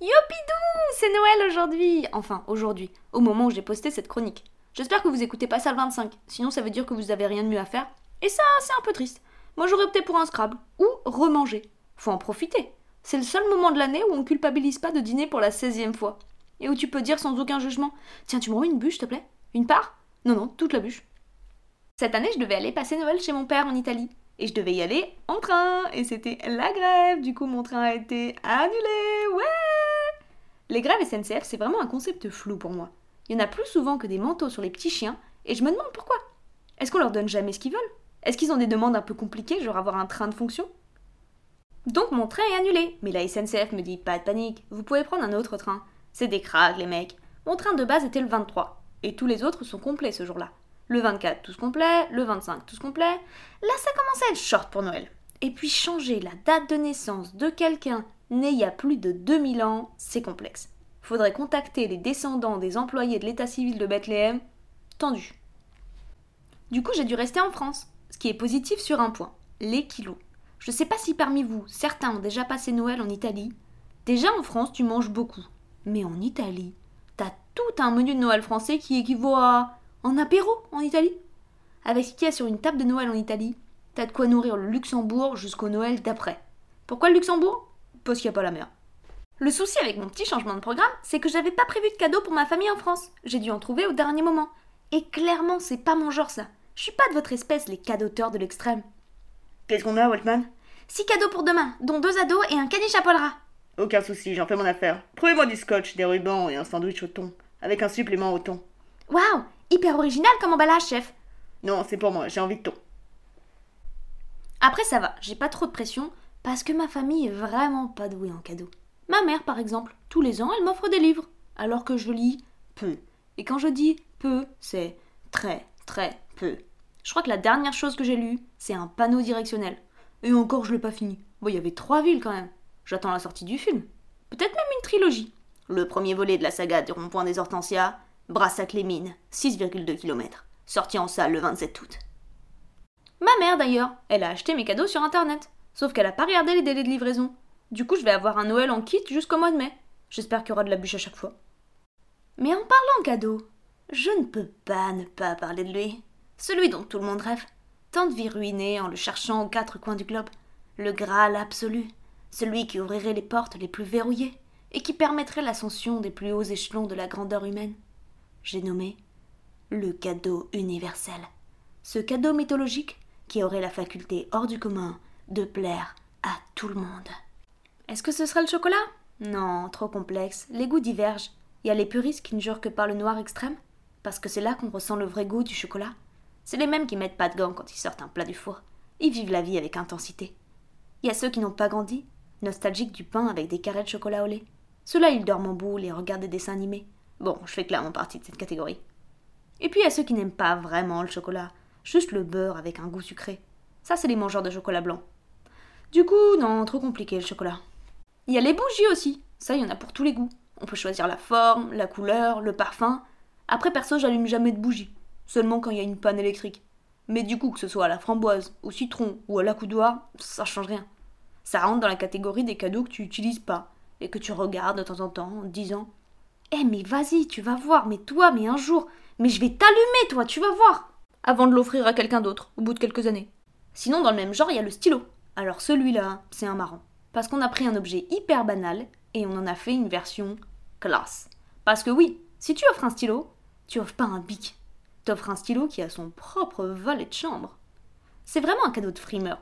Yopidou C'est Noël aujourd'hui Enfin, aujourd'hui, au moment où j'ai posté cette chronique. J'espère que vous écoutez pas ça le 25, sinon ça veut dire que vous avez rien de mieux à faire. Et ça, c'est un peu triste. Moi j'aurais opté pour un Scrabble, ou remanger. Faut en profiter. C'est le seul moment de l'année où on culpabilise pas de dîner pour la 16e fois. Et où tu peux dire sans aucun jugement Tiens, tu me remets une bûche, s'il te plaît Une part? Non, non, toute la bûche. Cette année, je devais aller passer Noël chez mon père en Italie. Et je devais y aller en train. Et c'était la grève. Du coup, mon train a été annulé. Les grèves SNCF, c'est vraiment un concept flou pour moi. Il y en a plus souvent que des manteaux sur les petits chiens. Et je me demande pourquoi. Est-ce qu'on leur donne jamais ce qu'ils veulent? Est-ce qu'ils ont des demandes un peu compliquées, genre avoir un train de fonction? Donc mon train est annulé. Mais la SNCF me dit pas de panique. Vous pouvez prendre un autre train. C'est des craques, les mecs. Mon train de base était le 23. Et tous les autres sont complets ce jour-là. Le 24, tous complets. Le 25, tous complets. Là, ça commence à être short pour Noël. Et puis changer la date de naissance de quelqu'un né il y a plus de 2000 ans, c'est complexe. Faudrait contacter les descendants des employés de l'état civil de Bethléem. Tendu. Du coup, j'ai dû rester en France. Ce qui est positif sur un point les kilos. Je sais pas si parmi vous, certains ont déjà passé Noël en Italie. Déjà en France, tu manges beaucoup. Mais en Italie, t'as tout un menu de Noël français qui équivaut à un apéro en Italie. Avec ce qu'il y a sur une table de Noël en Italie, t'as de quoi nourrir le Luxembourg jusqu'au Noël d'après. Pourquoi le Luxembourg? Parce qu'il n'y a pas la mer. Le souci avec mon petit changement de programme, c'est que j'avais pas prévu de cadeau pour ma famille en France. J'ai dû en trouver au dernier moment. Et clairement, c'est pas mon genre ça. Je suis pas de votre espèce, les cadoteurs de l'extrême. Qu'est-ce qu'on a, Waltman? Six cadeaux pour demain, dont deux ados et un caniche à poil ras. Aucun souci, j'en fais mon affaire. Trouvez-moi du scotch, des rubans et un sandwich au thon, avec un supplément au thon. Waouh Hyper original comme emballage, chef Non, c'est pour moi, j'ai envie de thon. Après, ça va, j'ai pas trop de pression, parce que ma famille est vraiment pas douée en cadeaux. Ma mère, par exemple, tous les ans, elle m'offre des livres, alors que je lis peu. Et quand je dis peu, c'est très, très peu. Je crois que la dernière chose que j'ai lue, c'est un panneau directionnel. Et encore, je l'ai pas fini. Bon, il y avait trois villes quand même. J'attends la sortie du film. Peut-être même une trilogie. Le premier volet de la saga du rond-point des Hortensias, Brassac-les-Mines, 6,2 km. Sorti en salle le 27 août. Ma mère d'ailleurs, elle a acheté mes cadeaux sur internet. Sauf qu'elle a pas regardé les délais de livraison. Du coup, je vais avoir un Noël en kit jusqu'au mois de mai. J'espère qu'il y aura de la bûche à chaque fois. Mais en parlant cadeau, je ne peux pas ne pas parler de lui. Celui dont tout le monde rêve. Tant de vies ruinées en le cherchant aux quatre coins du globe. Le Graal absolu. Celui qui ouvrirait les portes les plus verrouillées et qui permettrait l'ascension des plus hauts échelons de la grandeur humaine. J'ai nommé le cadeau universel. Ce cadeau mythologique qui aurait la faculté hors du commun de plaire à tout le monde. Est-ce que ce serait le chocolat? Non, trop complexe. Les goûts divergent. Il y a les puristes qui ne jurent que par le noir extrême, parce que c'est là qu'on ressent le vrai goût du chocolat. C'est les mêmes qui mettent pas de gants quand ils sortent un plat du four. Ils vivent la vie avec intensité. Il y a ceux qui n'ont pas grandi, nostalgiques du pain avec des carrés de chocolat au lait. Ceux-là, ils dorment en boule et regardent des dessins animés. Bon, je fais clairement partie de cette catégorie. Et puis il y a ceux qui n'aiment pas vraiment le chocolat, juste le beurre avec un goût sucré. Ça, c'est les mangeurs de chocolat blanc. Du coup, non, trop compliqué le chocolat. Il y a les bougies aussi. Ça, y en a pour tous les goûts. On peut choisir la forme, la couleur, le parfum. Après, perso, j'allume jamais de bougie. Seulement quand il y a une panne électrique. Mais du coup, que ce soit à la framboise, au citron ou à la coudoir, ça change rien. Ça rentre dans la catégorie des cadeaux que tu utilises pas et que tu regardes de temps en temps en disant Eh, mais vas-y, tu vas voir, mais toi, mais un jour, mais je vais t'allumer, toi, tu vas voir Avant de l'offrir à quelqu'un d'autre, au bout de quelques années. Sinon, dans le même genre, il y a le stylo. Alors celui-là, c'est un marrant. Parce qu'on a pris un objet hyper banal et on en a fait une version classe. Parce que oui, si tu offres un stylo, tu offres pas un bic. T'offres un stylo qui a son propre valet de chambre. C'est vraiment un cadeau de frimeur.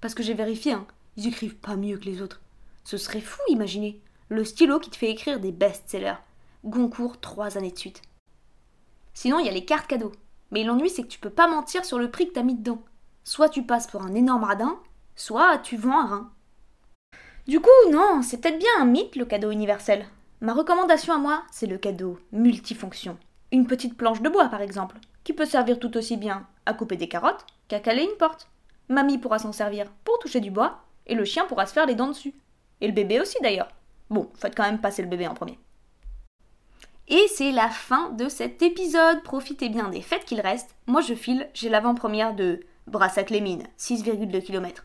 Parce que j'ai vérifié, hein, ils écrivent pas mieux que les autres. Ce serait fou, imaginez. Le stylo qui te fait écrire des best-sellers. Goncourt trois années de suite. Sinon, il y a les cartes cadeaux. Mais l'ennui, c'est que tu peux pas mentir sur le prix que t'as mis dedans. Soit tu passes pour un énorme radin, soit tu vends un rein. Du coup, non, c'est peut-être bien un mythe le cadeau universel. Ma recommandation à moi, c'est le cadeau multifonction. Une petite planche de bois, par exemple, qui peut servir tout aussi bien à couper des carottes qu'à caler une porte. Mamie pourra s'en servir pour toucher du bois, et le chien pourra se faire les dents dessus. Et le bébé aussi d'ailleurs. Bon, faites quand même passer le bébé en premier. Et c'est la fin de cet épisode. Profitez bien des fêtes qu'il reste. Moi je file, j'ai l'avant-première de Brassac-les-Mines, 6,2 km.